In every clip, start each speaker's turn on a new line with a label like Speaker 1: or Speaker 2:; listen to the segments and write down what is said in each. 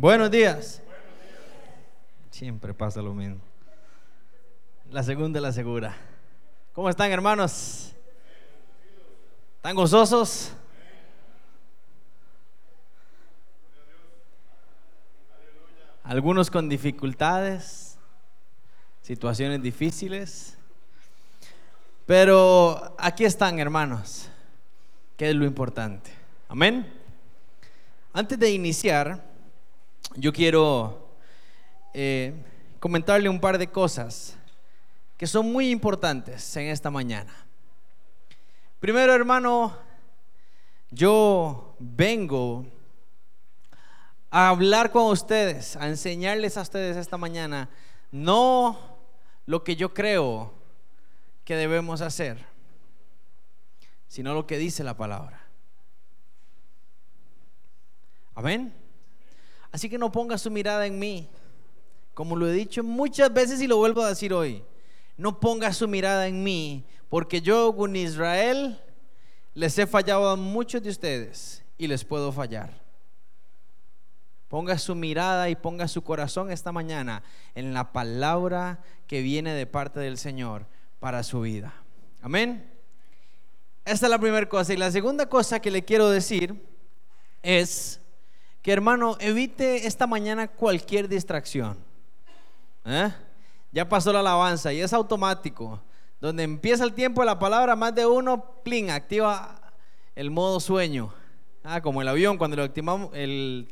Speaker 1: Buenos días. Siempre pasa lo mismo. La segunda la segura. ¿Cómo están hermanos? ¿Están gozosos? Algunos con dificultades, situaciones difíciles. Pero aquí están hermanos, que es lo importante. Amén. Antes de iniciar, yo quiero eh, comentarle un par de cosas que son muy importantes en esta mañana. Primero, hermano, yo vengo a hablar con ustedes, a enseñarles a ustedes esta mañana, no lo que yo creo que debemos hacer, sino lo que dice la palabra. Amén. Así que no ponga su mirada en mí. Como lo he dicho muchas veces y lo vuelvo a decir hoy. No ponga su mirada en mí, porque yo con Israel les he fallado a muchos de ustedes y les puedo fallar. Ponga su mirada y ponga su corazón esta mañana en la palabra que viene de parte del Señor para su vida. Amén. Esta es la primera cosa. Y la segunda cosa que le quiero decir es que hermano, evite esta mañana cualquier distracción. ¿Eh? Ya pasó la alabanza y es automático. Donde empieza el tiempo de la palabra, más de uno, plin, activa el modo sueño. Ah, como el avión, cuando lo activamos, el,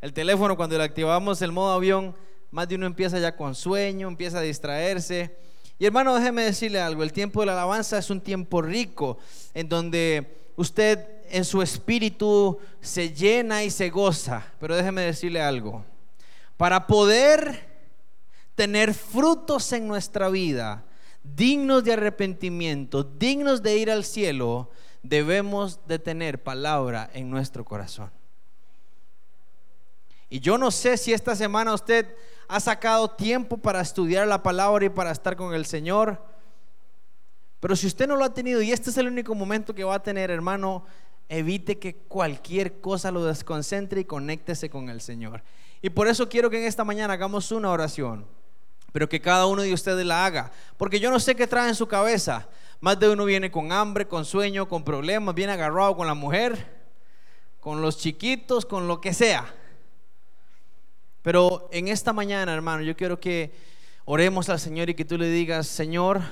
Speaker 1: el teléfono, cuando lo activamos el modo avión, más de uno empieza ya con sueño, empieza a distraerse. Y hermano, déjeme decirle algo, el tiempo de la alabanza es un tiempo rico, en donde usted en su espíritu se llena y se goza. Pero déjeme decirle algo. Para poder tener frutos en nuestra vida, dignos de arrepentimiento, dignos de ir al cielo, debemos de tener palabra en nuestro corazón. Y yo no sé si esta semana usted ha sacado tiempo para estudiar la palabra y para estar con el Señor. Pero si usted no lo ha tenido y este es el único momento que va a tener, hermano, evite que cualquier cosa lo desconcentre y conéctese con el Señor. Y por eso quiero que en esta mañana hagamos una oración, pero que cada uno de ustedes la haga, porque yo no sé qué trae en su cabeza. Más de uno viene con hambre, con sueño, con problemas, viene agarrado con la mujer, con los chiquitos, con lo que sea. Pero en esta mañana, hermano, yo quiero que oremos al Señor y que tú le digas, Señor,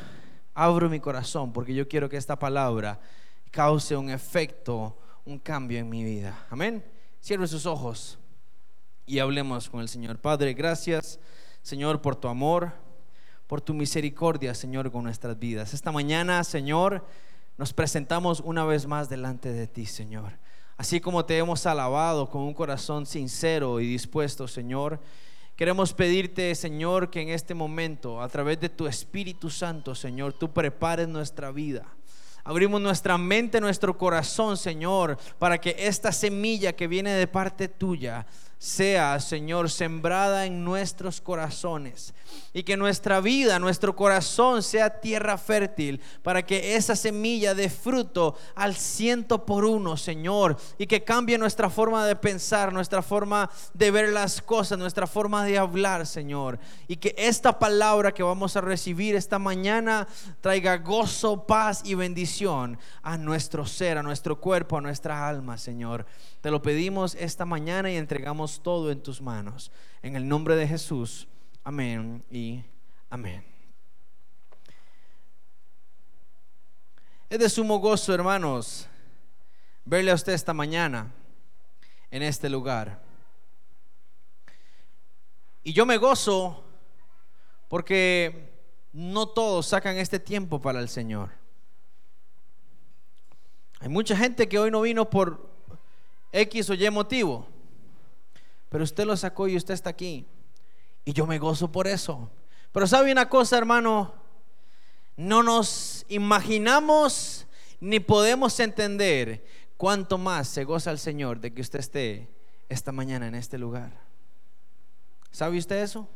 Speaker 1: abro mi corazón, porque yo quiero que esta palabra cause un efecto, un cambio en mi vida. Amén. Cierre sus ojos y hablemos con el Señor. Padre, gracias, Señor, por tu amor, por tu misericordia, Señor, con nuestras vidas. Esta mañana, Señor, nos presentamos una vez más delante de ti, Señor. Así como te hemos alabado con un corazón sincero y dispuesto, Señor. Queremos pedirte, Señor, que en este momento, a través de tu Espíritu Santo, Señor, tú prepares nuestra vida Abrimos nuestra mente, nuestro corazón, Señor, para que esta semilla que viene de parte tuya sea, Señor, sembrada en nuestros corazones. Y que nuestra vida, nuestro corazón sea tierra fértil para que esa semilla dé fruto al ciento por uno, Señor. Y que cambie nuestra forma de pensar, nuestra forma de ver las cosas, nuestra forma de hablar, Señor. Y que esta palabra que vamos a recibir esta mañana traiga gozo, paz y bendición a nuestro ser, a nuestro cuerpo, a nuestra alma, Señor. Te lo pedimos esta mañana y entregamos todo en tus manos. En el nombre de Jesús. Amén y amén. Es de sumo gozo, hermanos, verle a usted esta mañana en este lugar. Y yo me gozo porque no todos sacan este tiempo para el Señor. Hay mucha gente que hoy no vino por X o Y motivo. Pero usted lo sacó y usted está aquí. Y yo me gozo por eso. Pero sabe una cosa, hermano, no nos imaginamos ni podemos entender cuánto más se goza el Señor de que usted esté esta mañana en este lugar. ¿Sabe usted eso?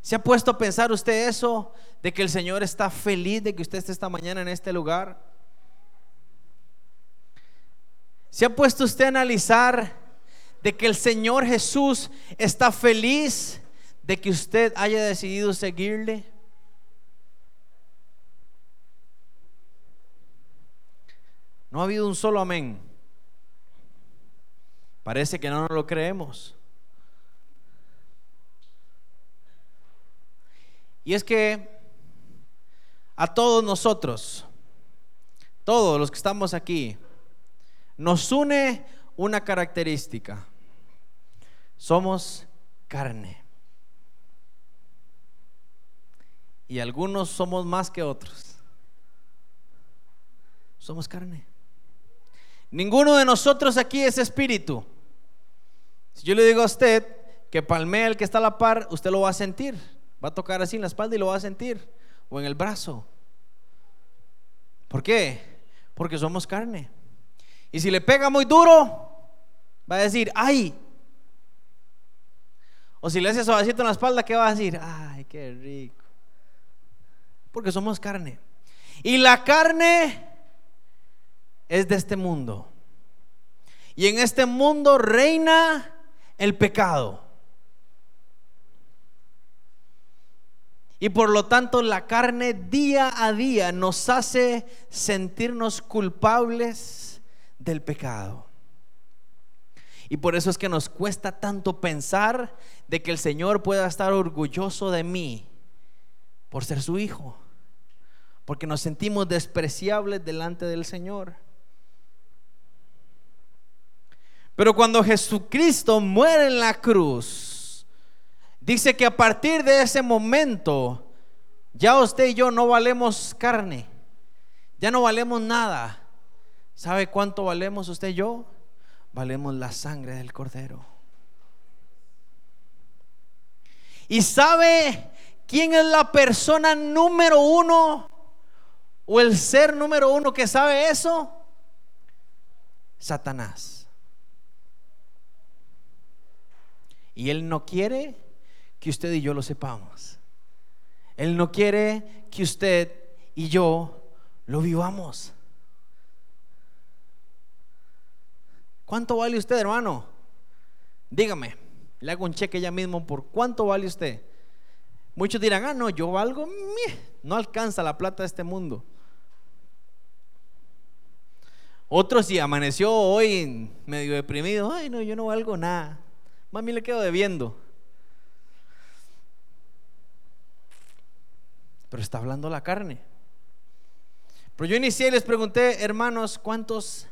Speaker 1: ¿Se ha puesto a pensar usted eso de que el Señor está feliz de que usted esté esta mañana en este lugar? ¿Se ha puesto usted a analizar de que el Señor Jesús está feliz de que usted haya decidido seguirle? No ha habido un solo amén. Parece que no nos lo creemos. Y es que a todos nosotros, todos los que estamos aquí, nos une una característica. Somos carne. Y algunos somos más que otros. Somos carne. Ninguno de nosotros aquí es espíritu. Si yo le digo a usted que palmea el que está a la par, usted lo va a sentir. Va a tocar así en la espalda y lo va a sentir. O en el brazo. ¿Por qué? Porque somos carne. Y si le pega muy duro, va a decir, ay. O si le hace suavecito en la espalda, ¿qué va a decir? Ay, qué rico. Porque somos carne. Y la carne es de este mundo. Y en este mundo reina el pecado. Y por lo tanto la carne día a día nos hace sentirnos culpables del pecado. Y por eso es que nos cuesta tanto pensar de que el Señor pueda estar orgulloso de mí por ser su hijo. Porque nos sentimos despreciables delante del Señor. Pero cuando Jesucristo muere en la cruz, Dice que a partir de ese momento, ya usted y yo no valemos carne, ya no valemos nada. ¿Sabe cuánto valemos usted y yo? Valemos la sangre del cordero. ¿Y sabe quién es la persona número uno o el ser número uno que sabe eso? Satanás. Y él no quiere que usted y yo lo sepamos. Él no quiere que usted y yo lo vivamos. ¿Cuánto vale usted, hermano? Dígame, le hago un cheque ya mismo por cuánto vale usted. Muchos dirán, ah, no, yo valgo, no alcanza la plata de este mundo. Otros si amaneció hoy medio deprimido, ay, no, yo no valgo nada. Mami le quedo debiendo. pero está hablando la carne. Pero yo inicié y les pregunté, hermanos, ¿cuántos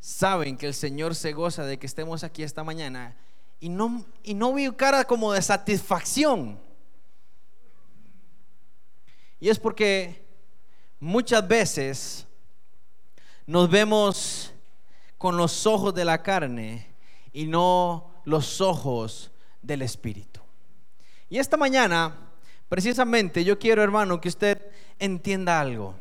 Speaker 1: saben que el Señor se goza de que estemos aquí esta mañana? Y no, y no vi cara como de satisfacción. Y es porque muchas veces nos vemos con los ojos de la carne y no los ojos del Espíritu. Y esta mañana Precisamente yo quiero, hermano, que usted entienda algo.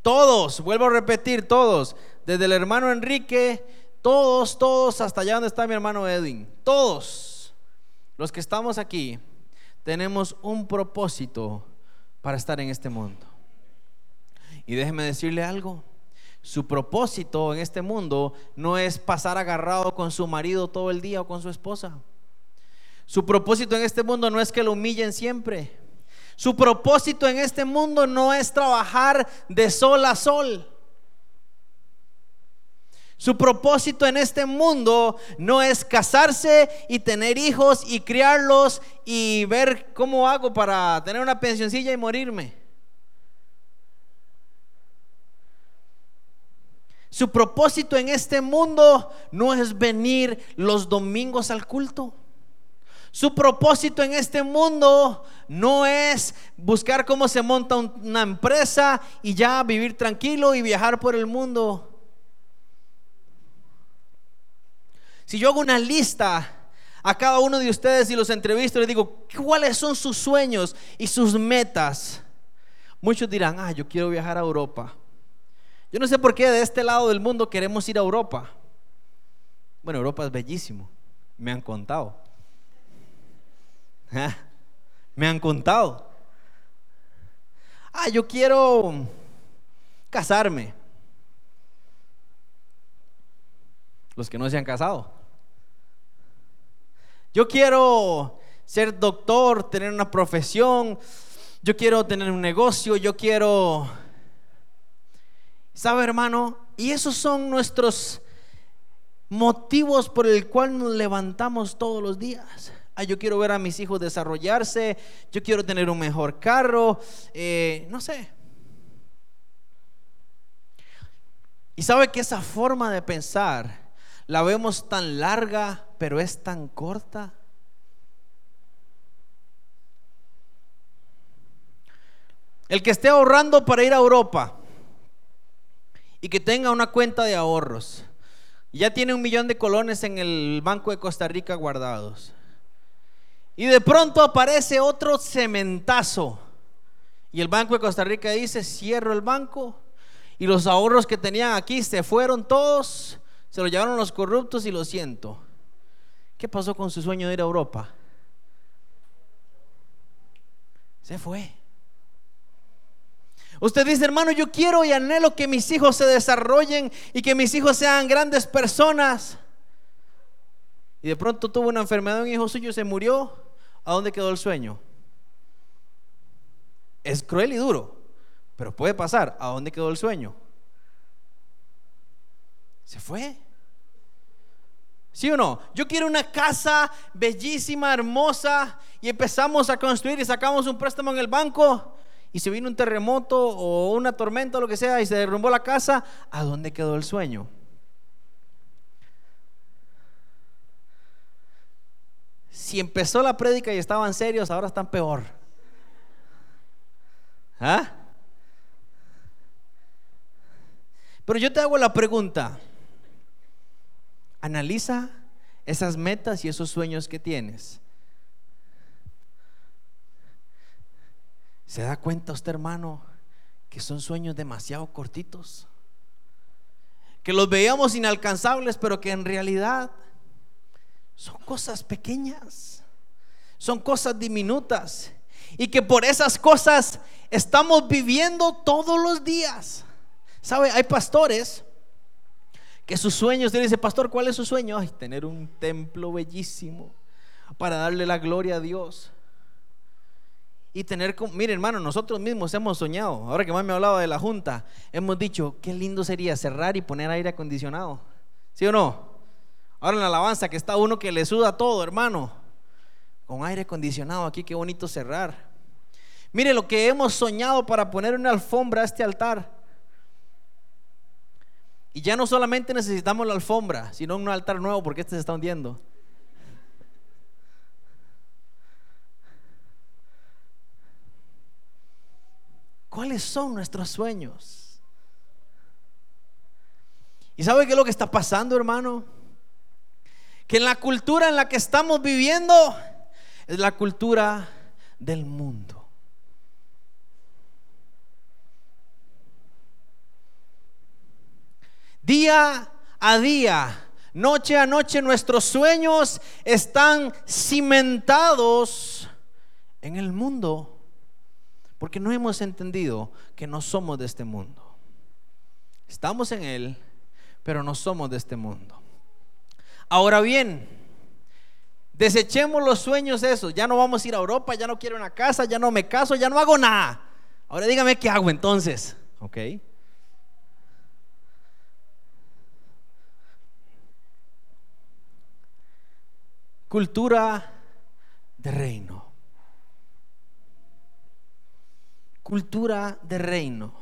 Speaker 1: Todos, vuelvo a repetir, todos, desde el hermano Enrique, todos, todos, hasta allá donde está mi hermano Edwin, todos los que estamos aquí, tenemos un propósito para estar en este mundo. Y déjeme decirle algo, su propósito en este mundo no es pasar agarrado con su marido todo el día o con su esposa. Su propósito en este mundo no es que lo humillen siempre. Su propósito en este mundo no es trabajar de sol a sol. Su propósito en este mundo no es casarse y tener hijos y criarlos y ver cómo hago para tener una pensioncilla y morirme. Su propósito en este mundo no es venir los domingos al culto. Su propósito en este mundo no es buscar cómo se monta una empresa y ya vivir tranquilo y viajar por el mundo. Si yo hago una lista a cada uno de ustedes y los entrevisto, les digo, ¿cuáles son sus sueños y sus metas? Muchos dirán, ah, yo quiero viajar a Europa. Yo no sé por qué de este lado del mundo queremos ir a Europa. Bueno, Europa es bellísimo, me han contado. Ah, me han contado. Ah, yo quiero casarme. Los que no se han casado. Yo quiero ser doctor, tener una profesión, yo quiero tener un negocio, yo quiero... ¿Sabe hermano? Y esos son nuestros motivos por el cual nos levantamos todos los días. Ah, yo quiero ver a mis hijos desarrollarse, yo quiero tener un mejor carro, eh, no sé. Y sabe que esa forma de pensar la vemos tan larga, pero es tan corta. El que esté ahorrando para ir a Europa y que tenga una cuenta de ahorros, ya tiene un millón de colones en el Banco de Costa Rica guardados. Y de pronto aparece otro cementazo. Y el Banco de Costa Rica dice, cierro el banco y los ahorros que tenían aquí se fueron todos, se los llevaron los corruptos y lo siento. ¿Qué pasó con su sueño de ir a Europa? Se fue. Usted dice, hermano, yo quiero y anhelo que mis hijos se desarrollen y que mis hijos sean grandes personas. Y de pronto tuvo una enfermedad, un hijo suyo se murió. ¿A dónde quedó el sueño? Es cruel y duro. Pero puede pasar. ¿A dónde quedó el sueño? Se fue. ¿Sí o no? Yo quiero una casa bellísima, hermosa, y empezamos a construir y sacamos un préstamo en el banco, y se vino un terremoto o una tormenta o lo que sea, y se derrumbó la casa. ¿A dónde quedó el sueño? Si empezó la prédica y estaban serios, ahora están peor. ¿Ah? Pero yo te hago la pregunta. Analiza esas metas y esos sueños que tienes. ¿Se da cuenta usted, hermano, que son sueños demasiado cortitos? Que los veíamos inalcanzables, pero que en realidad son cosas pequeñas, son cosas diminutas. Y que por esas cosas estamos viviendo todos los días. ¿Sabe? Hay pastores que sus sueños, usted dice, pastor, ¿cuál es su sueño? Ay, tener un templo bellísimo para darle la gloria a Dios. Y tener, mire hermano, nosotros mismos hemos soñado, ahora que más me hablaba de la junta, hemos dicho, qué lindo sería cerrar y poner aire acondicionado. ¿Sí o no? Ahora en la alabanza que está uno que le suda todo, hermano, con aire acondicionado aquí, qué bonito cerrar. Mire lo que hemos soñado para poner una alfombra a este altar. Y ya no solamente necesitamos la alfombra, sino un altar nuevo porque este se está hundiendo. ¿Cuáles son nuestros sueños? ¿Y sabe qué es lo que está pasando, hermano? Que en la cultura en la que estamos viviendo es la cultura del mundo. Día a día, noche a noche, nuestros sueños están cimentados en el mundo. Porque no hemos entendido que no somos de este mundo. Estamos en él, pero no somos de este mundo. Ahora bien, desechemos los sueños esos. Ya no vamos a ir a Europa, ya no quiero una casa, ya no me caso, ya no hago nada. Ahora dígame qué hago entonces. ¿Ok? Cultura de reino. Cultura de reino.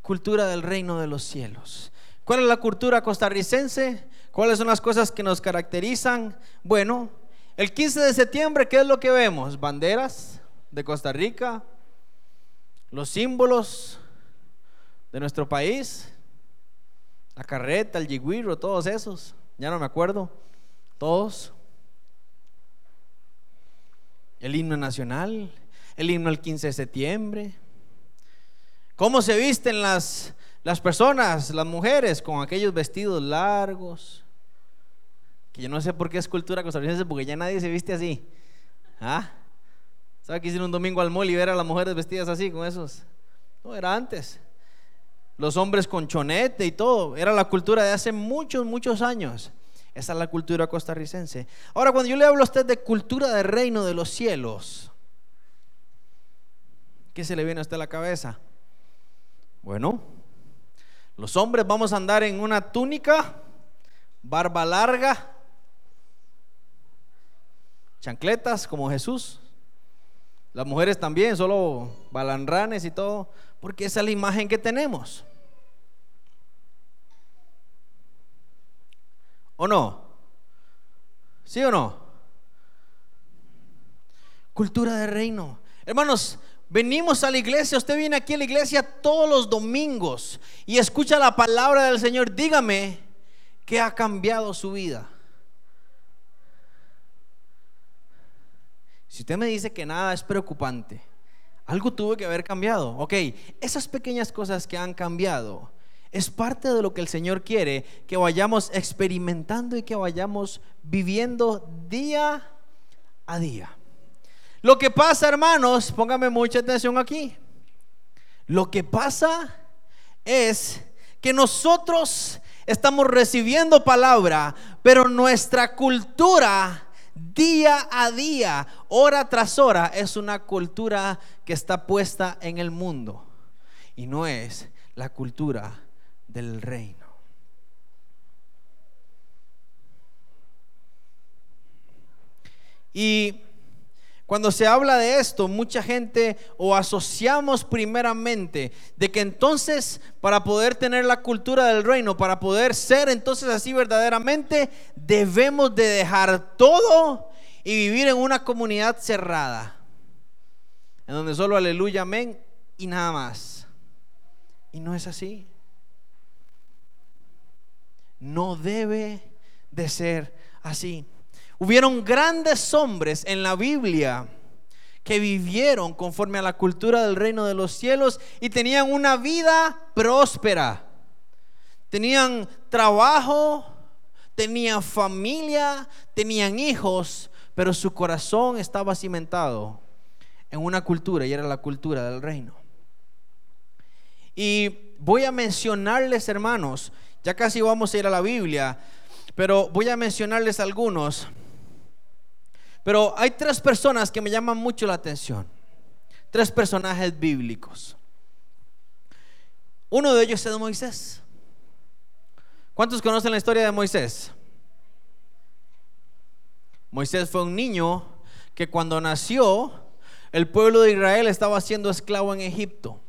Speaker 1: Cultura del reino de los cielos. ¿Cuál es la cultura costarricense? ¿Cuáles son las cosas que nos caracterizan? Bueno, el 15 de septiembre, ¿qué es lo que vemos? Banderas de Costa Rica, los símbolos de nuestro país, la carreta, el yigüiro, todos esos, ya no me acuerdo, todos el himno nacional, el himno el 15 de septiembre. ¿Cómo se visten las, las personas, las mujeres, con aquellos vestidos largos? Que yo no sé por qué es cultura costarricense, porque ya nadie se viste así. ¿Ah? ¿Sabe que hicieron un domingo al mall y ver a las mujeres vestidas así, con esos? No, era antes. Los hombres con chonete y todo. Era la cultura de hace muchos, muchos años. Esa es la cultura costarricense. Ahora, cuando yo le hablo a usted de cultura del reino de los cielos, ¿qué se le viene a usted a la cabeza? Bueno, los hombres vamos a andar en una túnica, barba larga, chancletas como Jesús. Las mujeres también, solo balanranes y todo, porque esa es la imagen que tenemos. ¿O no? ¿Sí o no? Cultura de reino. Hermanos, venimos a la iglesia, usted viene aquí a la iglesia todos los domingos y escucha la palabra del Señor. Dígame que ha cambiado su vida. Si usted me dice que nada es preocupante, algo tuvo que haber cambiado. Ok, esas pequeñas cosas que han cambiado es parte de lo que el Señor quiere, que vayamos experimentando y que vayamos viviendo día a día. Lo que pasa, hermanos, póngame mucha atención aquí. Lo que pasa es que nosotros estamos recibiendo palabra, pero nuestra cultura día a día, hora tras hora, es una cultura que está puesta en el mundo y no es la cultura del reino. Y cuando se habla de esto, mucha gente o asociamos primeramente de que entonces para poder tener la cultura del reino, para poder ser entonces así verdaderamente, debemos de dejar todo y vivir en una comunidad cerrada, en donde solo aleluya, amén y nada más. Y no es así. No debe de ser así. Hubieron grandes hombres en la Biblia que vivieron conforme a la cultura del reino de los cielos y tenían una vida próspera. Tenían trabajo, tenían familia, tenían hijos, pero su corazón estaba cimentado en una cultura y era la cultura del reino. Y voy a mencionarles, hermanos, ya casi vamos a ir a la Biblia, pero voy a mencionarles algunos. Pero hay tres personas que me llaman mucho la atención. Tres personajes bíblicos. Uno de ellos es Moisés. ¿Cuántos conocen la historia de Moisés? Moisés fue un niño que cuando nació, el pueblo de Israel estaba siendo esclavo en Egipto.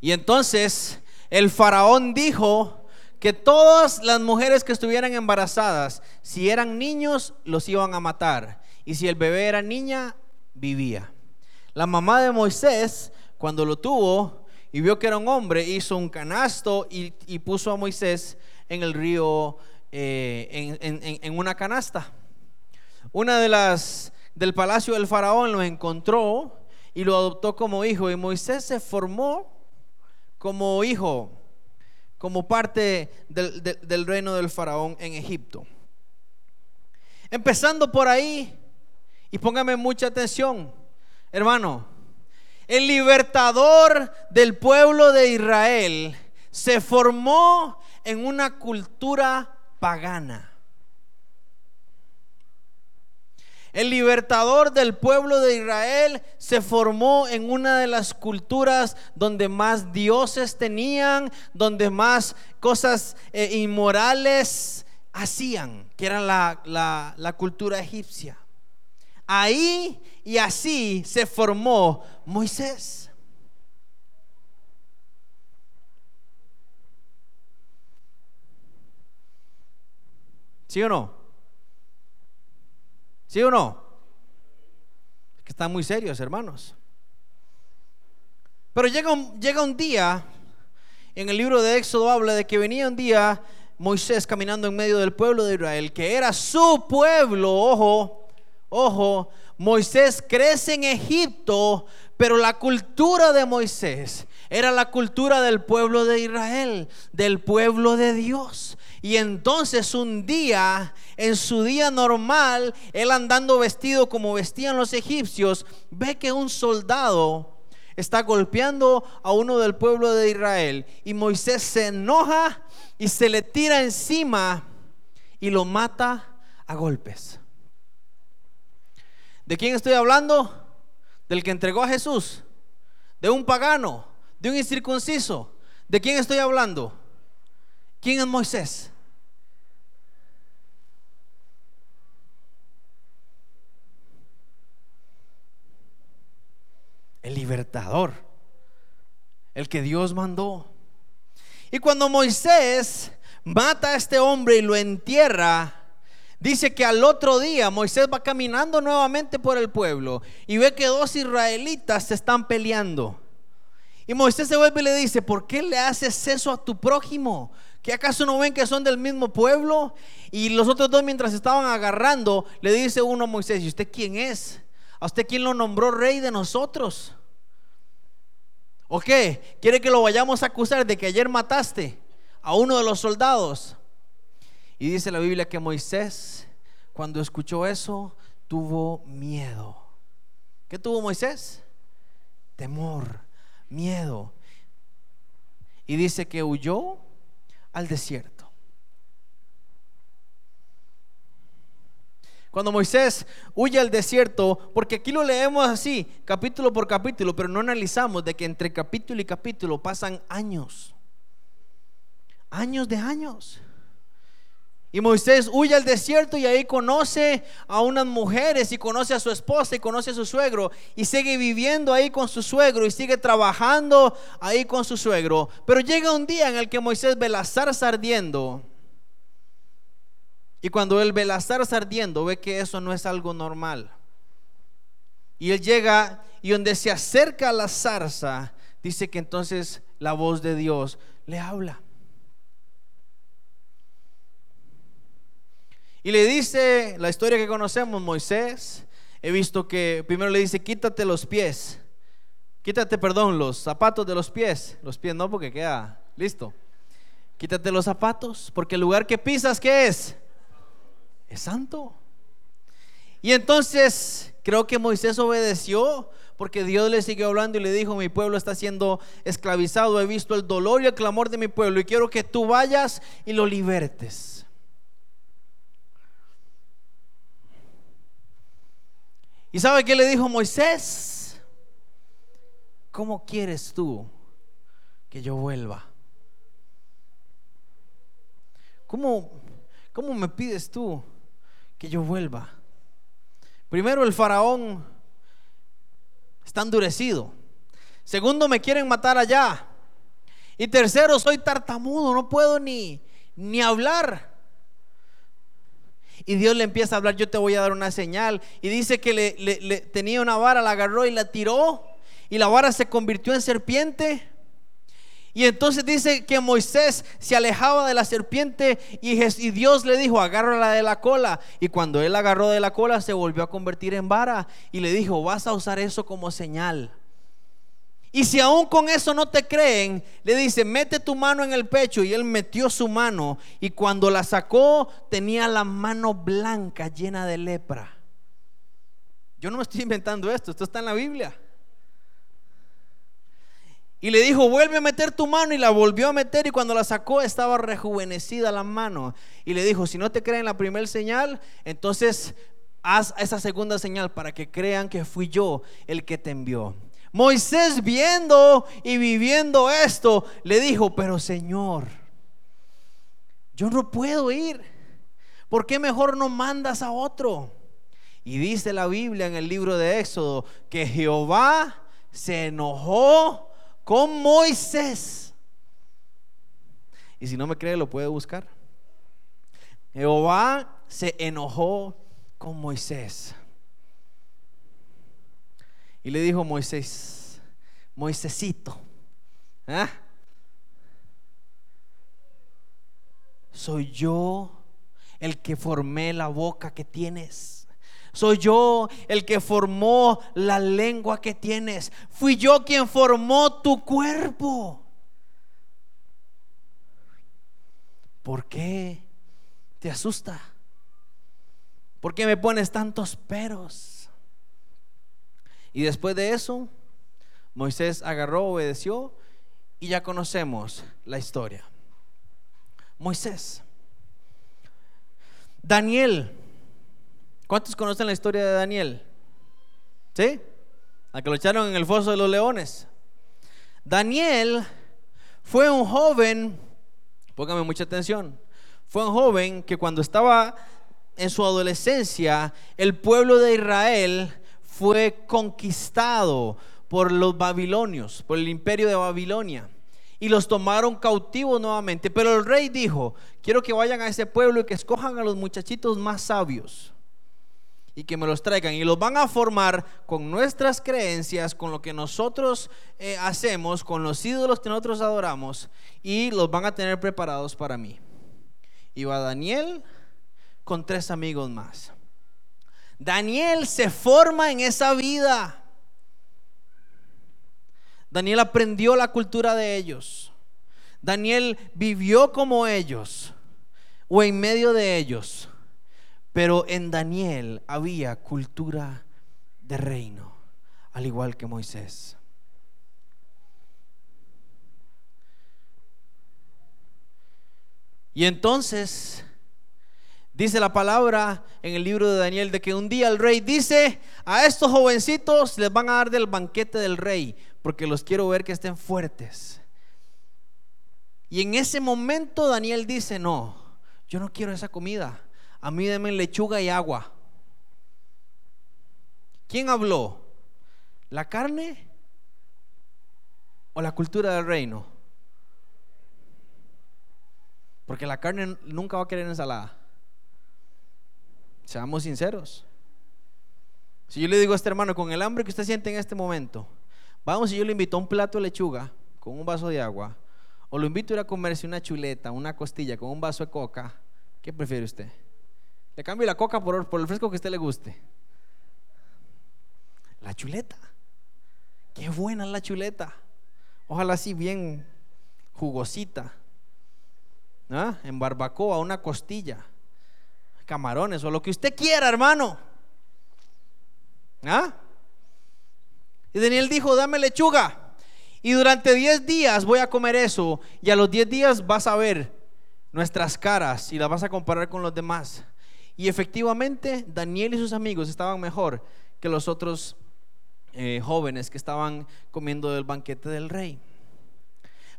Speaker 1: Y entonces el faraón dijo que todas las mujeres que estuvieran embarazadas, si eran niños, los iban a matar. Y si el bebé era niña, vivía. La mamá de Moisés, cuando lo tuvo y vio que era un hombre, hizo un canasto y, puso a Moisés en el río, eh, en, en una canasta. Una de las del palacio del faraón lo encontró y lo adoptó como hijo. Y Moisés se formó como hijo, como parte del, reino del faraón en Egipto. Empezando por ahí, y póngame mucha atención, hermano, el libertador del pueblo de Israel se formó en una cultura pagana. El libertador del pueblo de Israel se formó en una de las culturas donde más dioses tenían, donde más cosas eh, inmorales hacían, que era la, la cultura egipcia. Ahí y así se formó Moisés. ¿Sí o no? ¿Sí o no? que están muy serios, hermanos. Pero llega un, llega un día, en el libro de Éxodo habla de que venía un día Moisés caminando en medio del pueblo de Israel, que era su pueblo, ojo, ojo, Moisés crece en Egipto, pero la cultura de Moisés era la cultura del pueblo de Israel, del pueblo de Dios. Y entonces un día, en su día normal, él andando vestido como vestían los egipcios, ve que un soldado está golpeando a uno del pueblo de Israel. Y Moisés se enoja y se le tira encima y lo mata a golpes. ¿De quién estoy hablando? Del que entregó a Jesús, de un pagano, de un incircunciso. ¿De quién estoy hablando? ¿Quién es Moisés? El libertador, el que Dios mandó. Y cuando Moisés mata a este hombre y lo entierra, Dice que al otro día Moisés va caminando nuevamente por el pueblo y ve que dos israelitas se están peleando. Y Moisés se vuelve y le dice, ¿por qué le haces eso a tu prójimo? ¿Que acaso no ven que son del mismo pueblo? Y los otros dos mientras estaban agarrando, le dice uno a Moisés, ¿y usted quién es? ¿A usted quién lo nombró rey de nosotros? ¿O qué? ¿Quiere que lo vayamos a acusar de que ayer mataste a uno de los soldados? Y dice la Biblia que Moisés, cuando escuchó eso, tuvo miedo. ¿Qué tuvo Moisés? Temor, miedo. Y dice que huyó al desierto. Cuando Moisés huye al desierto, porque aquí lo leemos así, capítulo por capítulo, pero no analizamos de que entre capítulo y capítulo pasan años. Años de años. Y Moisés huye al desierto y ahí conoce a unas mujeres y conoce a su esposa y conoce a su suegro y sigue viviendo ahí con su suegro y sigue trabajando ahí con su suegro. Pero llega un día en el que Moisés ve la zarza ardiendo. Y cuando él ve la zarza ardiendo, ve que eso no es algo normal. Y él llega y donde se acerca a la zarza, dice que entonces la voz de Dios le habla. Y le dice la historia que conocemos, Moisés, he visto que primero le dice, quítate los pies, quítate, perdón, los zapatos de los pies, los pies no porque queda listo. Quítate los zapatos, porque el lugar que pisas, ¿qué es? Es santo. Y entonces creo que Moisés obedeció porque Dios le siguió hablando y le dijo, mi pueblo está siendo esclavizado, he visto el dolor y el clamor de mi pueblo y quiero que tú vayas y lo libertes. ¿Y sabe qué le dijo Moisés? ¿Cómo quieres tú que yo vuelva? ¿Cómo, cómo me pides tú que yo vuelva? Primero el faraón está endurecido. Segundo, me quieren matar allá. Y tercero, soy tartamudo, no puedo ni, ni hablar. Y Dios le empieza a hablar, yo te voy a dar una señal. Y dice que le, tenía una vara, la agarró y la tiró. Y la vara se convirtió en serpiente. Y entonces dice que Moisés se alejaba de la serpiente y, Dios le dijo, agárrala de la cola. Y cuando él agarró de la cola se volvió a convertir en vara y le dijo, vas a usar eso como señal. Y si aún con eso no te creen, le dice, mete tu mano en el pecho. Y él metió su mano y cuando la sacó tenía la mano blanca llena de lepra. Yo no me estoy inventando esto, esto está en la Biblia. Y le dijo, vuelve a meter tu mano y la volvió a meter y cuando la sacó estaba rejuvenecida la mano. Y le dijo, si no te creen la primera señal, entonces haz esa segunda señal para que crean que fui yo el que te envió. Moisés viendo y viviendo esto, le dijo, pero Señor, yo no puedo ir. ¿Por qué mejor no mandas a otro? Y dice la Biblia en el libro de Éxodo que Jehová se enojó con Moisés. Y si no me cree, lo puede buscar. Jehová se enojó con Moisés. Y le dijo Moisés, Moisésito, ¿ah? soy yo el que formé la boca que tienes. Soy yo el que formó la lengua que tienes. Fui yo quien formó tu cuerpo. ¿Por qué te asusta? ¿Por qué me pones tantos peros? Y después de eso, Moisés agarró, obedeció y ya conocemos la historia. Moisés. Daniel. ¿Cuántos conocen la historia de Daniel? ¿Sí? A que lo echaron en el foso de los leones. Daniel fue un joven, póngame mucha atención, fue un joven que cuando estaba en su adolescencia, el pueblo de Israel fue conquistado por los babilonios, por el imperio de Babilonia. Y los tomaron cautivos nuevamente. Pero el rey dijo, quiero que vayan a ese pueblo y que escojan a los muchachitos más sabios y que me los traigan. Y los van a formar con nuestras creencias, con lo que nosotros eh, hacemos, con los ídolos que nosotros adoramos. Y los van a tener preparados para mí. Iba Daniel con tres amigos más. Daniel se forma en esa vida. Daniel aprendió la cultura de ellos. Daniel vivió como ellos o en medio de ellos. Pero en Daniel había cultura de reino, al igual que Moisés. Y entonces dice la palabra en el libro de Daniel de que un día el rey dice, a estos jovencitos les van a dar del banquete del rey, porque los quiero ver que estén fuertes. Y en ese momento Daniel dice, no, yo no quiero esa comida a mí denme lechuga y agua. ¿Quién habló? ¿La carne o la cultura del reino? Porque la carne nunca va a querer ensalada. Seamos sinceros. Si yo le digo a este hermano, con el hambre que usted siente en este momento, vamos y yo le invito a un plato de lechuga con un vaso de agua, o lo invito a ir a comerse una chuleta, una costilla con un vaso de coca, ¿qué prefiere usted? Le cambio la coca por, el fresco que a usted le guste. La chuleta. Qué buena la chuleta. Ojalá así bien jugosita. ¿Ah? En barbacoa, una costilla, camarones o lo que usted quiera, hermano. ¿Ah? Y Daniel dijo, dame lechuga. Y durante 10 días voy a comer eso. Y a los 10 días vas a ver nuestras caras y las vas a comparar con los demás. Y efectivamente, Daniel y sus amigos estaban mejor que los otros eh, jóvenes que estaban comiendo del banquete del rey.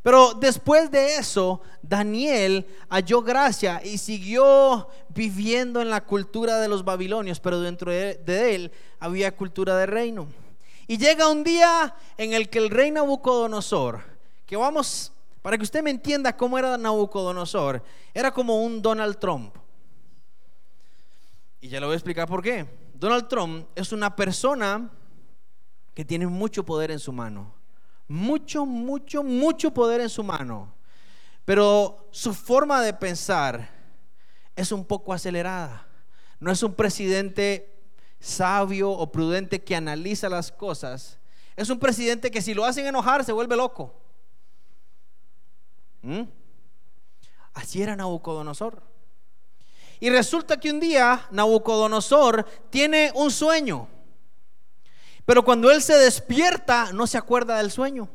Speaker 1: Pero después de eso, Daniel halló gracia y siguió viviendo en la cultura de los babilonios, pero dentro de, él había cultura de reino. Y llega un día en el que el rey Nabucodonosor, que vamos, para que usted me entienda cómo era Nabucodonosor, era como un Donald Trump. Y ya le voy a explicar por qué. Donald Trump es una persona que tiene mucho poder en su mano. Mucho, mucho, mucho poder en su mano. Pero su forma de pensar es un poco acelerada. No es un presidente sabio o prudente que analiza las cosas. Es un presidente que si lo hacen enojar se vuelve loco. ¿Mm? Así era Nabucodonosor. Y resulta que un día Nabucodonosor tiene un sueño. Pero cuando él se despierta, no se acuerda del sueño.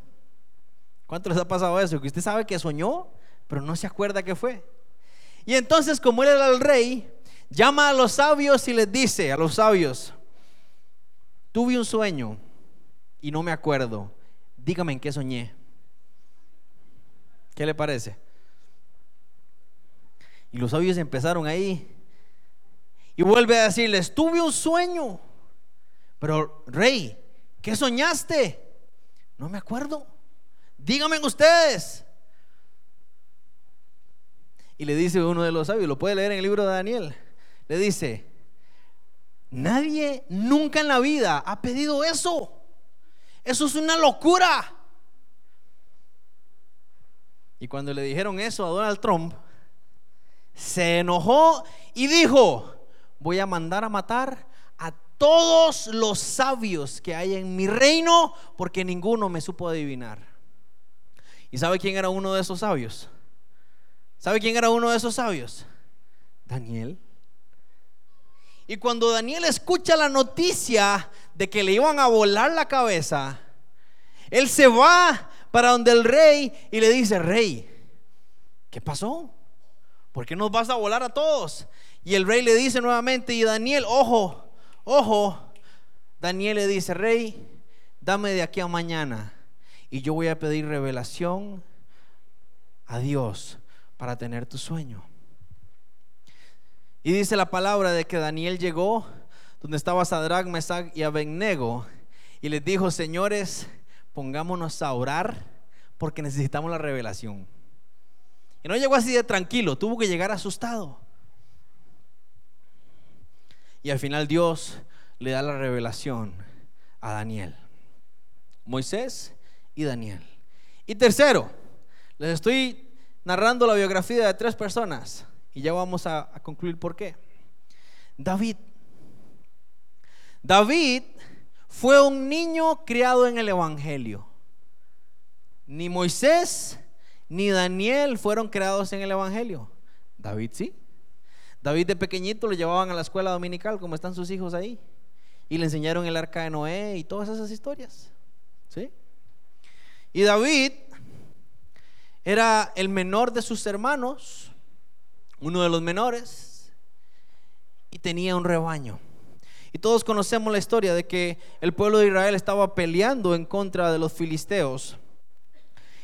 Speaker 1: ¿Cuánto les ha pasado eso? Que usted sabe que soñó, pero no se acuerda qué fue. Y entonces, como él era el rey, llama a los sabios y les dice a los sabios, tuve un sueño y no me acuerdo. Dígame en qué soñé. ¿Qué le parece? Y los sabios empezaron ahí. Y vuelve a decirles, tuve un sueño. Pero, rey, ¿qué soñaste? No me acuerdo. Díganme ustedes. Y le dice uno de los sabios, lo puede leer en el libro de Daniel. Le dice, nadie nunca en la vida ha pedido eso. Eso es una locura. Y cuando le dijeron eso a Donald Trump, se enojó y dijo, voy a mandar a matar a todos los sabios que hay en mi reino porque ninguno me supo adivinar. ¿Y sabe quién era uno de esos sabios? ¿Sabe quién era uno de esos sabios? Daniel. Y cuando Daniel escucha la noticia de que le iban a volar la cabeza, él se va para donde el rey y le dice, rey, ¿qué pasó? ¿Por qué nos vas a volar a todos? Y el rey le dice nuevamente, y Daniel, ojo, ojo, Daniel le dice, rey, dame de aquí a mañana y yo voy a pedir revelación a Dios para tener tu sueño. Y dice la palabra de que Daniel llegó donde estaba Sadrach, Mesach y Abednego y les dijo, señores, pongámonos a orar porque necesitamos la revelación. Y no llegó así de tranquilo, tuvo que llegar asustado. Y al final Dios le da la revelación a Daniel. Moisés y Daniel. Y tercero, les estoy narrando la biografía de tres personas y ya vamos a, concluir por qué. David. David fue un niño criado en el Evangelio. Ni Moisés ni Daniel fueron creados en el Evangelio. David sí. David de pequeñito lo llevaban a la escuela dominical, como están sus hijos ahí. Y le enseñaron el arca de Noé y todas esas historias. ¿Sí? Y David era el menor de sus hermanos, uno de los menores, y tenía un rebaño. Y todos conocemos la historia de que el pueblo de Israel estaba peleando en contra de los filisteos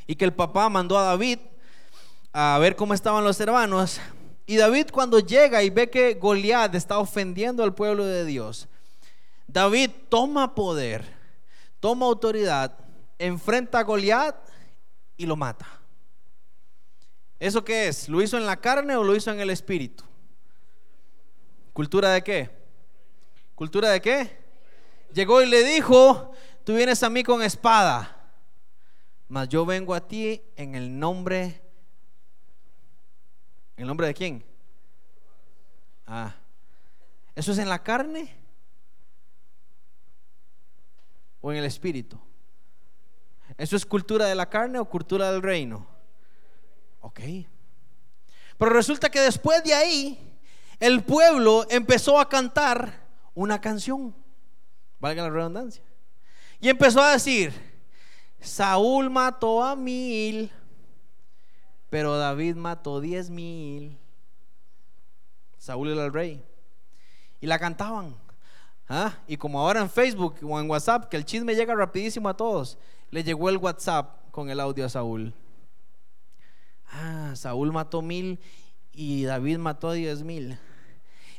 Speaker 1: y que el papá mandó a David a ver cómo estaban los hermanos. Y David cuando llega y ve que Goliat está ofendiendo al pueblo de Dios, David toma poder, toma autoridad, enfrenta a Goliat y lo mata. ¿Eso qué es? ¿Lo hizo en la carne o lo hizo en el espíritu? ¿Cultura de qué? ¿Cultura de qué? Llegó y le dijo, tú vienes a mí con espada mas yo vengo a ti en el nombre. ¿En el nombre de quién? Ah. ¿Eso es en la carne? ¿O en el espíritu? ¿Eso es cultura de la carne o cultura del reino? Ok. Pero resulta que después de ahí, el pueblo empezó a cantar una canción, valga la redundancia, y empezó a decir, Saúl mató a mil, pero David mató diez mil. Saúl era el rey. Y la cantaban. ¿Ah? Y como ahora en Facebook o en WhatsApp, que el chisme llega rapidísimo a todos, le llegó el WhatsApp con el audio a Saúl. Ah, Saúl mató mil y David mató diez mil.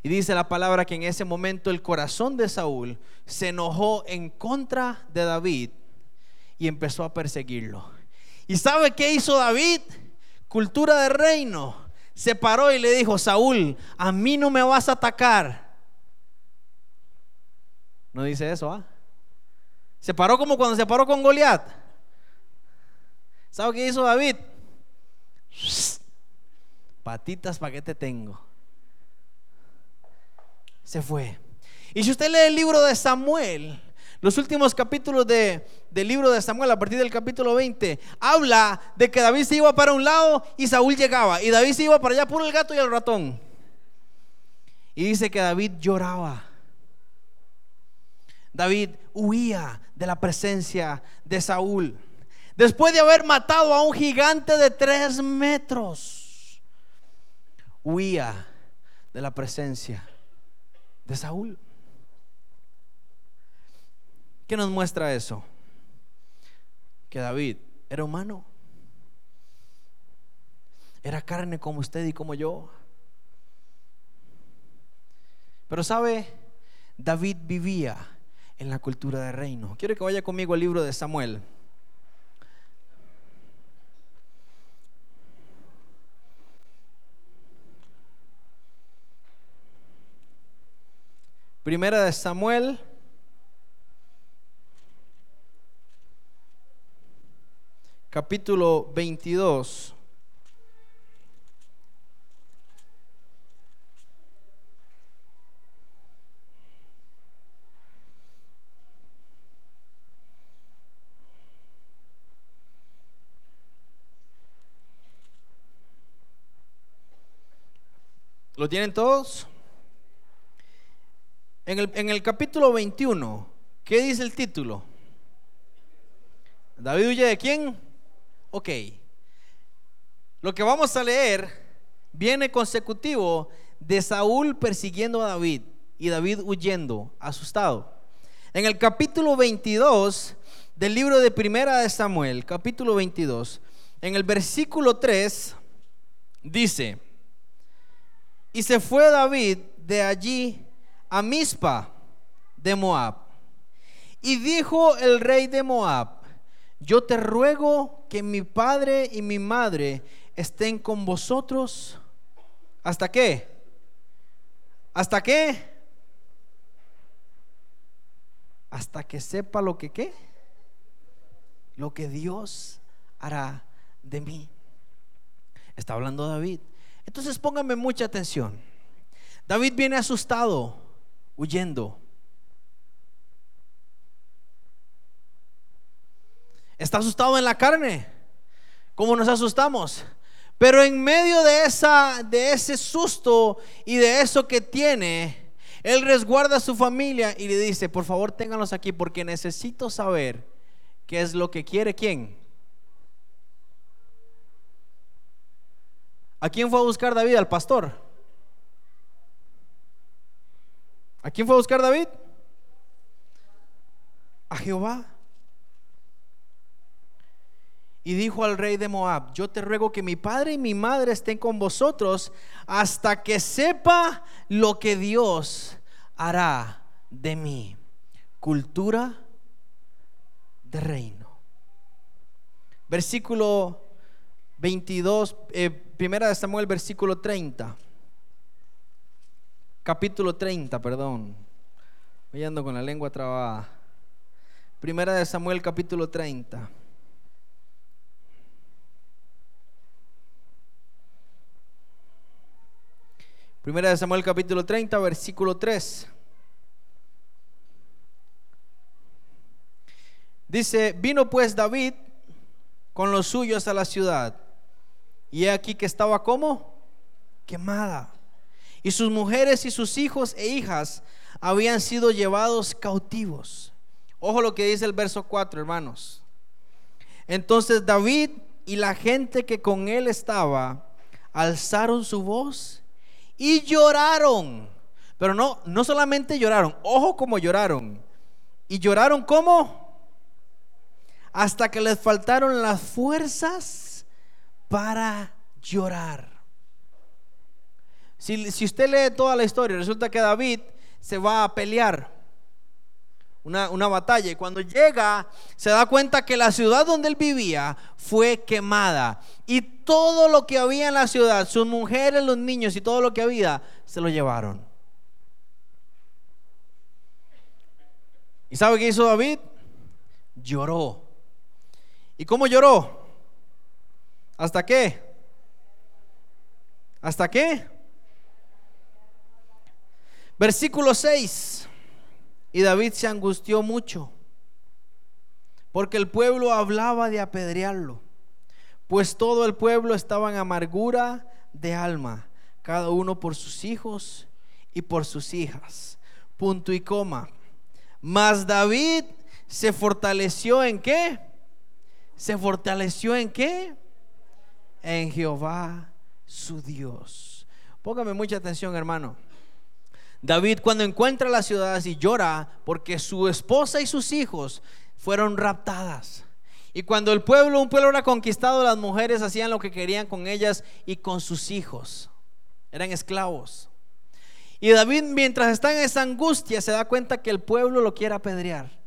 Speaker 1: Y dice la palabra que en ese momento el corazón de Saúl se enojó en contra de David y empezó a perseguirlo. ¿Y sabe qué hizo David? Cultura de reino. Se paró y le dijo, Saúl, a mí no me vas a atacar. No dice eso, ¿ah? Se paró como cuando se paró con Goliat. ¿Sabe qué hizo David? Patitas, ¿para qué te tengo? Se fue. Y si usted lee el libro de Samuel, los últimos capítulos del libro de Samuel, a partir del capítulo 20, habla de que David se iba para un lado y Saúl llegaba. Y David se iba para allá por el gato y el ratón. Y dice que David lloraba. David huía de la presencia de Saúl. Después de haber matado a un gigante de tres metros, huía de la presencia de Saúl. ¿Qué nos muestra eso? Que David era humano. Era carne como usted y como yo. Pero sabe, David vivía en la cultura del reino. Quiero que vaya conmigo al libro de Samuel. Primera de Samuel capítulo 22. ¿Lo tienen todos? En el, en el capítulo 21, ¿qué dice el título? David huye de quién? Ok. Lo que vamos a leer viene consecutivo de Saúl persiguiendo a David y David huyendo, asustado. En el capítulo 22 del libro de Primera de Samuel, capítulo 22, en el versículo 3, dice, y se fue David de allí a Mizpa de Moab. Y dijo el rey de Moab, yo te ruego que mi padre y mi madre estén con vosotros. ¿Hasta qué? ¿Hasta qué? Hasta que sepa lo que qué. Lo que Dios hará de mí. Está hablando David. Entonces pónganme mucha atención. David viene asustado, huyendo. Está asustado en la carne, como nos asustamos. Pero en medio de, esa, de ese susto y de eso que tiene, él resguarda a su familia y le dice, por favor ténganlos aquí porque necesito saber qué es lo que quiere quién. ¿A quién fue a buscar David? Al pastor. ¿A quién fue a buscar David? A Jehová. Y dijo al rey de Moab, yo te ruego que mi padre y mi madre estén con vosotros hasta que sepa lo que Dios hará de mí. Cultura de reino. Versículo 22, eh, primera de Samuel, versículo 30. Capítulo 30, perdón. Voy ando con la lengua trabada. Primera de Samuel, capítulo 30. Primera de Samuel capítulo 30, versículo 3. Dice, vino pues David con los suyos a la ciudad. Y aquí que estaba como quemada. Y sus mujeres y sus hijos e hijas habían sido llevados cautivos. Ojo lo que dice el verso 4, hermanos. Entonces David y la gente que con él estaba alzaron su voz y lloraron. Pero no, no solamente lloraron, ojo como lloraron. Y lloraron como hasta que les faltaron las fuerzas para llorar. Si, si, usted lee toda la historia, resulta que David se va a pelear una, una, batalla y cuando llega se da cuenta que la ciudad donde él vivía fue quemada y todo lo que había en la ciudad, sus mujeres, los niños y todo lo que había, se lo llevaron. ¿Y sabe qué hizo David? Lloró. ¿Y cómo lloró? ¿Hasta qué? ¿Hasta qué? Versículo 6. Y David se angustió mucho, porque el pueblo hablaba de apedrearlo pues todo el pueblo estaba en amargura de alma, cada uno por sus hijos y por sus hijas. Punto y coma. Mas David se fortaleció en qué? Se fortaleció en qué? En Jehová su Dios. Póngame mucha atención, hermano. David cuando encuentra las ciudades y llora porque su esposa y sus hijos fueron raptadas. Y cuando el pueblo, un pueblo era conquistado, las mujeres hacían lo que querían con ellas y con sus hijos. Eran esclavos. Y David, mientras está en esa angustia, se da cuenta que el pueblo lo quiere apedrear.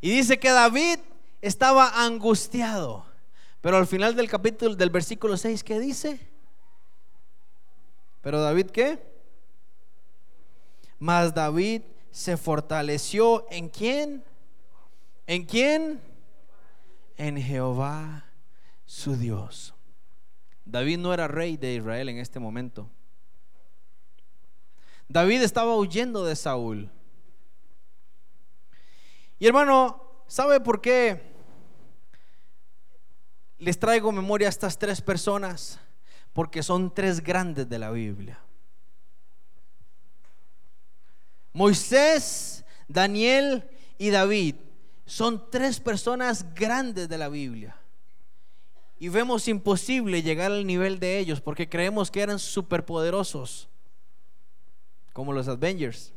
Speaker 1: Y dice que David estaba angustiado. Pero al final del capítulo, del versículo 6, ¿qué dice? Pero David, ¿qué? Mas David se fortaleció en quién? ¿En quién? En Jehová su Dios. David no era rey de Israel en este momento. David estaba huyendo de Saúl. Y hermano, ¿sabe por qué les traigo memoria a estas tres personas? Porque son tres grandes de la Biblia. Moisés, Daniel y David son tres personas grandes de la Biblia. y vemos imposible llegar al nivel de ellos porque creemos que eran superpoderosos, como los Avengers.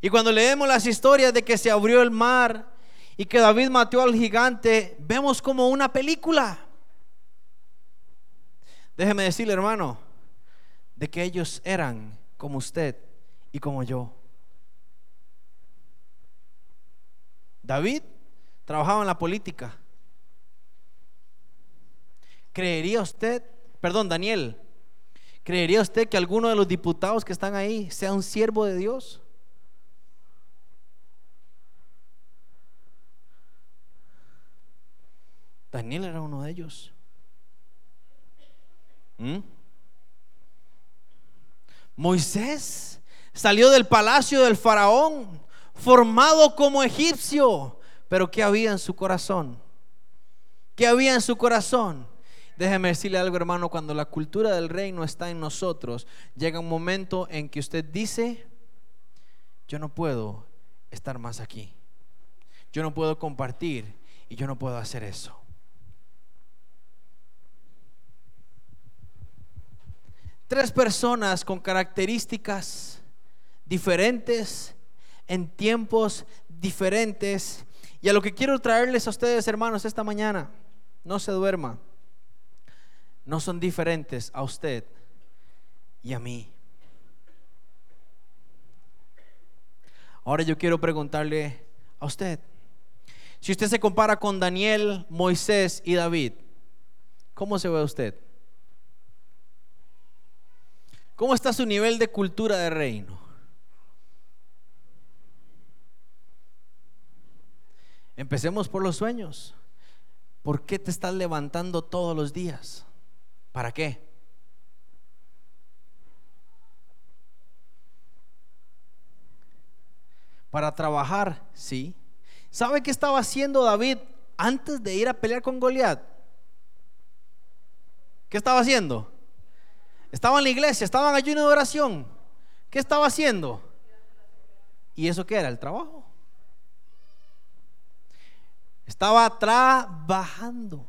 Speaker 1: Y cuando leemos las historias de que se abrió el mar y que David mató al gigante, vemos como una película. Déjeme decirle, hermano, de que ellos eran como usted y como yo. David trabajaba en la política. ¿Creería usted, perdón, Daniel, ¿creería usted que alguno de los diputados que están ahí sea un siervo de Dios? Daniel era uno de ellos. ¿Mm? Moisés salió del palacio del faraón formado como egipcio, pero ¿qué había en su corazón? ¿Qué había en su corazón? Déjeme decirle algo, hermano, cuando la cultura del reino está en nosotros, llega un momento en que usted dice, yo no puedo estar más aquí. Yo no puedo compartir y yo no puedo hacer eso. Tres personas con características diferentes en tiempos diferentes. Y a lo que quiero traerles a ustedes, hermanos, esta mañana, no se duerma. No son diferentes a usted y a mí. Ahora yo quiero preguntarle a usted, si usted se compara con Daniel, Moisés y David, ¿cómo se ve usted? ¿Cómo está su nivel de cultura de reino? Empecemos por los sueños. ¿Por qué te estás levantando todos los días? ¿Para qué? Para trabajar, sí. ¿Sabe qué estaba haciendo David antes de ir a pelear con Goliat? ¿Qué estaba haciendo? Estaba en la iglesia, estaba en ayuno de oración. ¿Qué estaba haciendo? ¿Y eso qué era? El trabajo. Estaba trabajando.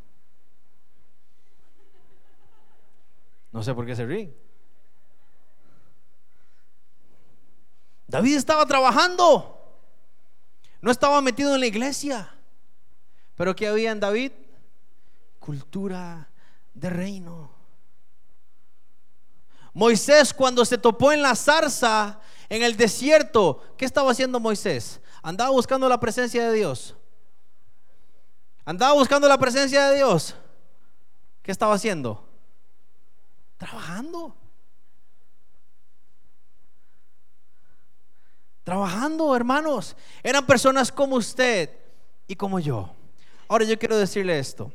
Speaker 1: No sé por qué se ríe. David estaba trabajando. No estaba metido en la iglesia. Pero ¿qué había en David? Cultura de reino. Moisés cuando se topó en la zarza, en el desierto, ¿qué estaba haciendo Moisés? Andaba buscando la presencia de Dios. Andaba buscando la presencia de Dios. ¿Qué estaba haciendo? Trabajando. Trabajando, hermanos. Eran personas como usted y como yo. Ahora yo quiero decirle esto.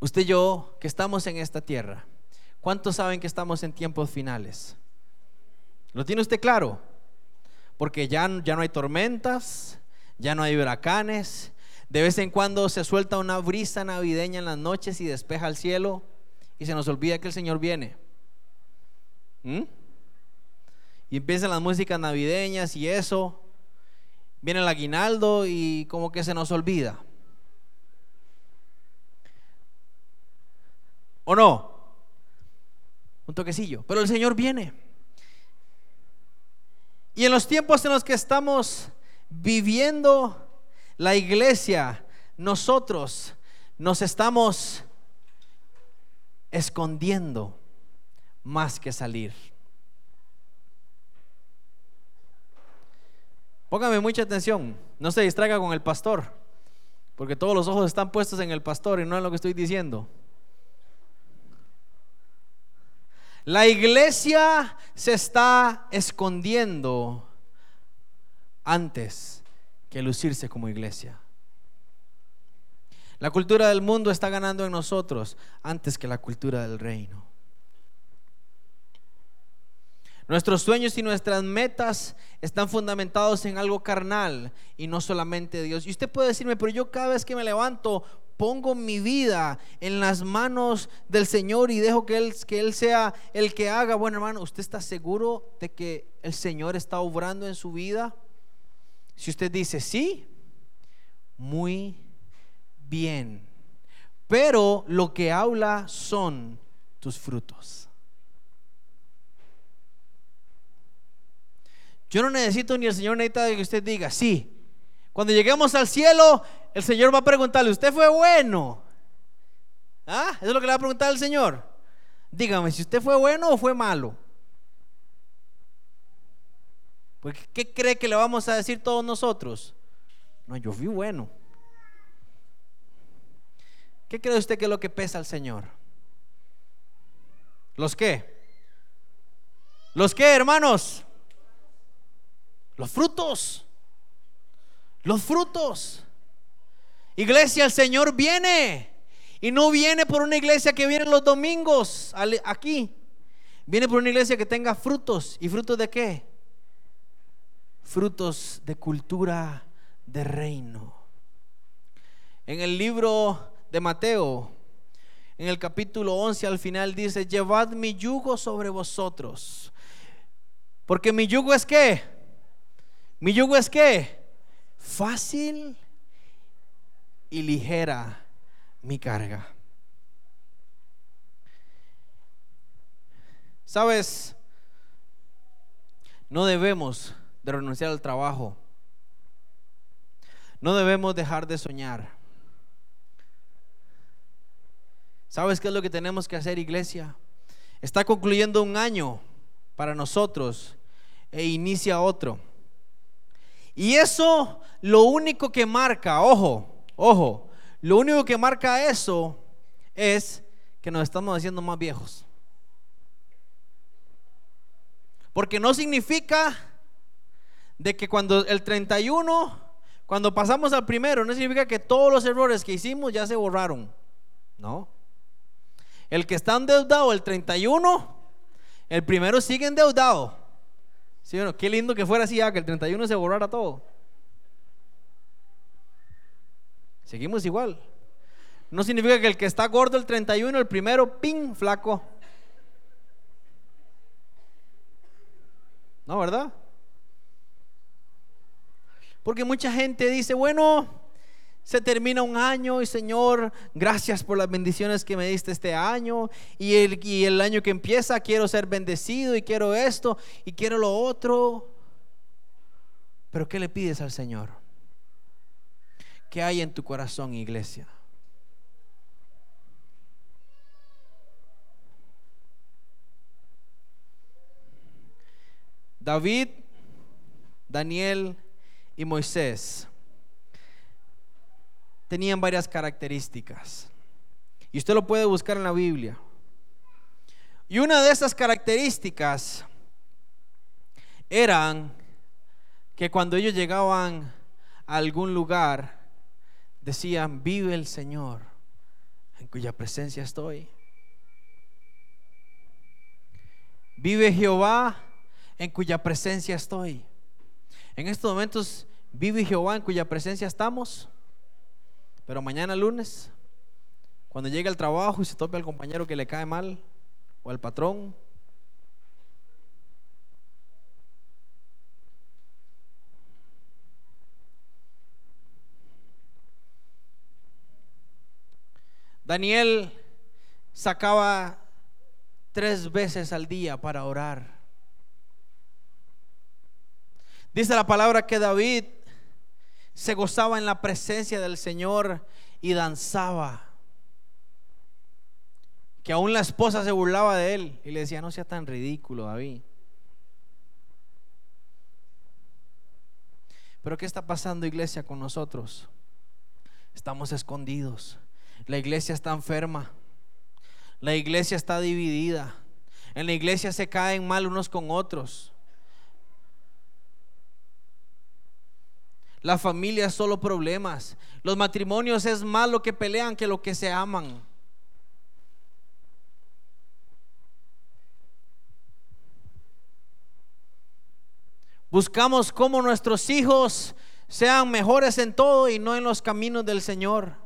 Speaker 1: Usted y yo que estamos en esta tierra ¿Cuántos saben que estamos en tiempos finales? ¿Lo tiene usted claro? Porque ya, ya no hay tormentas, ya no hay huracanes. De vez en cuando se suelta una brisa navideña en las noches y despeja el cielo y se nos olvida que el Señor viene. ¿Mm? Y empiezan las músicas navideñas y eso. Viene el aguinaldo y como que se nos olvida. ¿O no? Un toquecillo, pero el Señor viene. Y en los tiempos en los que estamos viviendo la iglesia, nosotros nos estamos escondiendo más que salir. Póngame mucha atención, no se distraiga con el pastor, porque todos los ojos están puestos en el pastor y no en lo que estoy diciendo. La iglesia se está escondiendo antes que lucirse como iglesia. La cultura del mundo está ganando en nosotros antes que la cultura del reino. Nuestros sueños y nuestras metas están fundamentados en algo carnal y no solamente Dios. Y usted puede decirme, pero yo cada vez que me levanto pongo mi vida en las manos del Señor y dejo que Él, que Él sea el que haga. Bueno, hermano, ¿usted está seguro de que el Señor está obrando en su vida? Si usted dice sí, muy bien, pero lo que habla son tus frutos. Yo no necesito ni el Señor necesita que usted diga, sí. Cuando lleguemos al cielo, el Señor va a preguntarle, ¿usted fue bueno? ¿Ah? Eso es lo que le va a preguntar el Señor. Dígame, si usted fue bueno o fue malo. Porque ¿qué cree que le vamos a decir todos nosotros? No, yo fui bueno. ¿Qué cree usted que es lo que pesa al Señor? ¿Los qué? ¿Los qué, hermanos? Los frutos. Los frutos. Iglesia, el Señor viene. Y no viene por una iglesia que viene los domingos aquí. Viene por una iglesia que tenga frutos. ¿Y frutos de qué? Frutos de cultura de reino. En el libro de Mateo, en el capítulo 11 al final dice, llevad mi yugo sobre vosotros. Porque mi yugo es qué? Mi yugo es qué? Fácil y ligera mi carga. Sabes, no debemos de renunciar al trabajo. No debemos dejar de soñar. ¿Sabes qué es lo que tenemos que hacer, iglesia? Está concluyendo un año para nosotros e inicia otro. Y eso lo único que marca, ojo, ojo, lo único que marca eso es que nos estamos haciendo más viejos. Porque no significa de que cuando el 31, cuando pasamos al primero, no significa que todos los errores que hicimos ya se borraron. No. El que está endeudado el 31, el primero sigue endeudado. ¿Sí, bueno, qué lindo que fuera así, ya, que el 31 se borrara todo. Seguimos igual. No significa que el que está gordo el 31, el primero, ping, flaco. No, ¿verdad? Porque mucha gente dice, bueno, se termina un año y Señor, gracias por las bendiciones que me diste este año. Y el, y el año que empieza quiero ser bendecido y quiero esto y quiero lo otro. Pero ¿qué le pides al Señor? ¿Qué hay en tu corazón, iglesia? David, Daniel y Moisés tenían varias características. Y usted lo puede buscar en la Biblia. Y una de esas características eran que cuando ellos llegaban a algún lugar, decían, vive el Señor, en cuya presencia estoy. Vive Jehová, en cuya presencia estoy. En estos momentos, vive Jehová, en cuya presencia estamos. Pero mañana lunes, cuando llegue al trabajo y se tope al compañero que le cae mal, o al patrón, Daniel sacaba tres veces al día para orar. Dice la palabra que David se gozaba en la presencia del Señor y danzaba. Que aún la esposa se burlaba de él y le decía, no sea tan ridículo, David. Pero ¿qué está pasando, iglesia, con nosotros? Estamos escondidos. La iglesia está enferma. La iglesia está dividida. En la iglesia se caen mal unos con otros. La familia es solo problemas. Los matrimonios es más lo que pelean que lo que se aman. Buscamos cómo nuestros hijos sean mejores en todo y no en los caminos del Señor.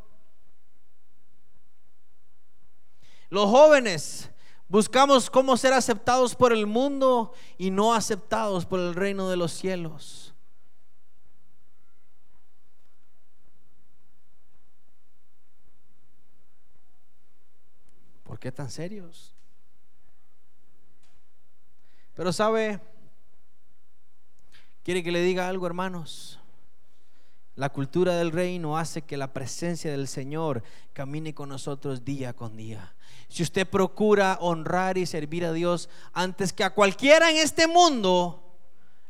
Speaker 1: Los jóvenes buscamos cómo ser aceptados por el mundo y no aceptados por el reino de los cielos. ¿Por qué tan serios? Pero sabe, quiere que le diga algo, hermanos. La cultura del reino hace que la presencia del Señor camine con nosotros día con día. Si usted procura honrar y servir a Dios antes que a cualquiera en este mundo,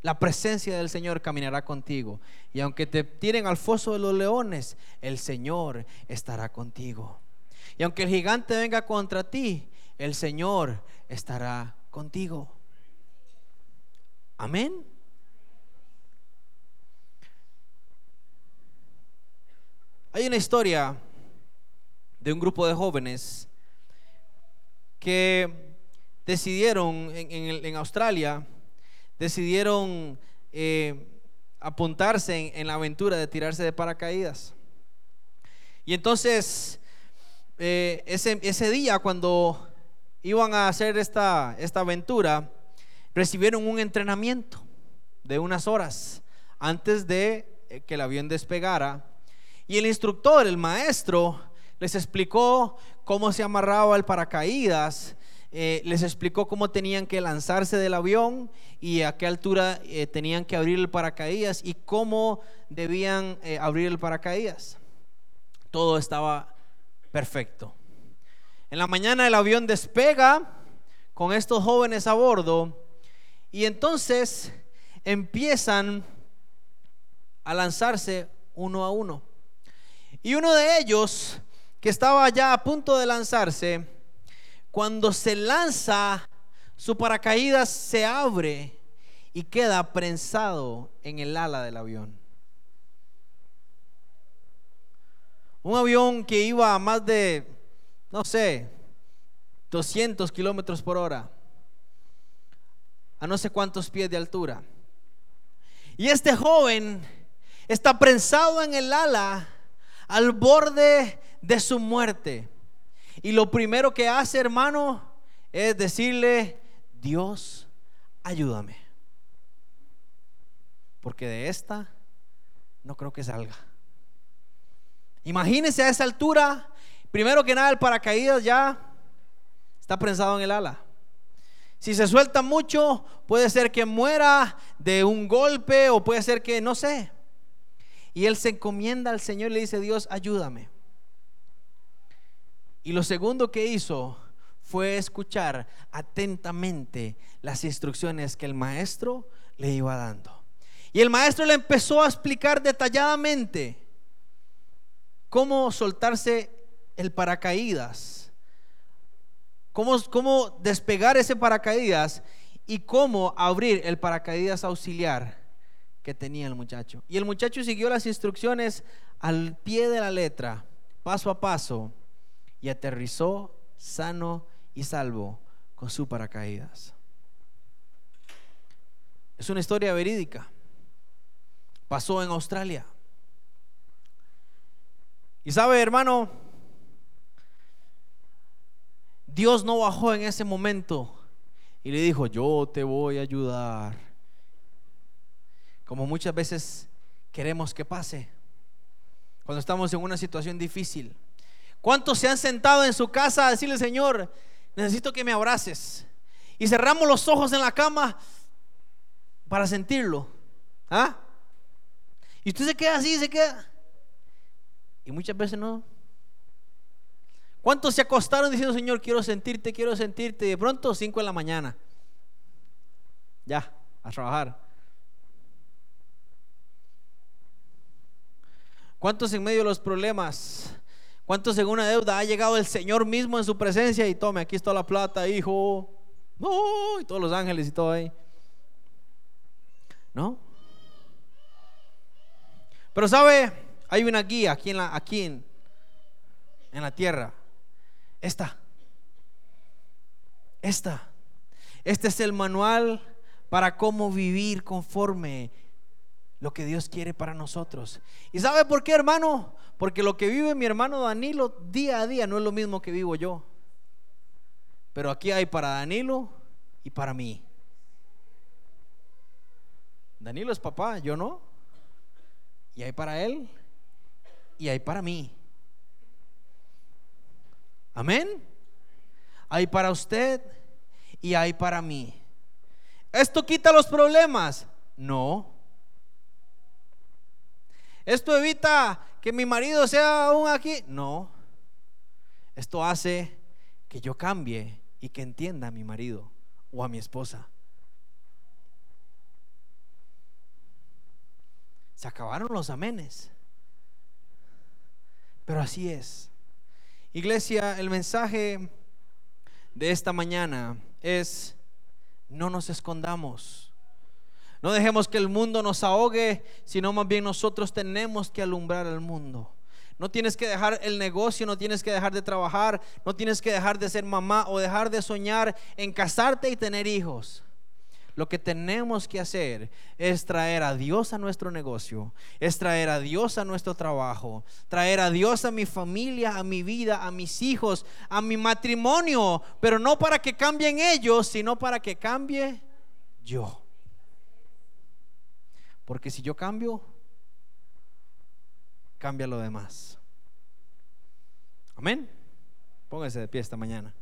Speaker 1: la presencia del Señor caminará contigo. Y aunque te tiren al foso de los leones, el Señor estará contigo. Y aunque el gigante venga contra ti, el Señor estará contigo. Amén. Hay una historia de un grupo de jóvenes que decidieron en, Australia, decidieron eh, apuntarse en, la aventura de tirarse de paracaídas. Y entonces, eh, ese, ese, día cuando iban a hacer esta, esta aventura, recibieron un entrenamiento de unas horas antes de eh, que el avión despegara y el instructor, el maestro, les explicó cómo se amarraba el paracaídas, eh, les explicó cómo tenían que lanzarse del avión y a qué altura tenían que abrir el paracaídas y cómo debían abrir el paracaídas. Todo estaba perfecto. En la mañana el avión despega con estos jóvenes a bordo y entonces empiezan a lanzarse uno a uno. Y uno de ellos, que estaba ya a punto de lanzarse, cuando se lanza, su paracaídas se abre y queda prensado en el ala del avión. Un avión que iba a más de, no sé, 200 kilómetros por hora, a no sé cuántos pies de altura. Y este joven está prensado en el ala al borde de su muerte. Y lo primero que hace, hermano, es decirle, Dios, ayúdame. Porque de esta no creo que salga. Imagínense a esa altura, primero que nada el paracaídas ya está prensado en el ala. Si se suelta mucho, puede ser que muera de un golpe o puede ser que, no sé, y él se encomienda al Señor y le dice, Dios, ayúdame. Y lo segundo que hizo fue escuchar atentamente las instrucciones que el maestro le iba dando. Y el maestro le empezó a explicar detalladamente cómo soltarse el paracaídas, cómo, cómo despegar ese paracaídas y cómo abrir el paracaídas auxiliar que tenía el muchacho. Y el muchacho siguió las instrucciones al pie de la letra, paso a paso, y aterrizó sano y salvo con su paracaídas. Es una historia verídica. Pasó en Australia. Y sabe, hermano, Dios no bajó en ese momento y le dijo, yo te voy a ayudar como muchas veces queremos que pase cuando estamos en una situación difícil. ¿Cuántos se han sentado en su casa a decirle, Señor, necesito que me abraces? Y cerramos los ojos en la cama para sentirlo. ¿Ah? Y usted se queda así, se queda. Y muchas veces no. ¿Cuántos se acostaron diciendo, Señor, quiero sentirte, quiero sentirte? Y de pronto, 5 de la mañana. Ya, a trabajar. ¿Cuántos en medio de los problemas? ¿Cuántos en una deuda ha llegado el Señor mismo en su presencia y tome, aquí está la plata, hijo? No, y todos los ángeles y todo ahí. ¿No? Pero sabe, hay una guía aquí en la, aquí en, en la tierra. Esta. Esta. Este es el manual para cómo vivir conforme lo que Dios quiere para nosotros. ¿Y sabe por qué, hermano? Porque lo que vive mi hermano Danilo día a día no es lo mismo que vivo yo. Pero aquí hay para Danilo y para mí. Danilo es papá, yo no. Y hay para él y hay para mí. Amén. Hay para usted y hay para mí. ¿Esto quita los problemas? No. ¿Esto evita que mi marido sea aún aquí? No. Esto hace que yo cambie y que entienda a mi marido o a mi esposa. Se acabaron los amenes. Pero así es. Iglesia, el mensaje de esta mañana es, no nos escondamos. No dejemos que el mundo nos ahogue, sino más bien nosotros tenemos que alumbrar al mundo. No tienes que dejar el negocio, no tienes que dejar de trabajar, no tienes que dejar de ser mamá o dejar de soñar en casarte y tener hijos. Lo que tenemos que hacer es traer a Dios a nuestro negocio, es traer a Dios a nuestro trabajo, traer a Dios a mi familia, a mi vida, a mis hijos, a mi matrimonio, pero no para que cambien ellos, sino para que cambie yo. Porque si yo cambio, cambia lo demás. Amén. Póngase de pie esta mañana.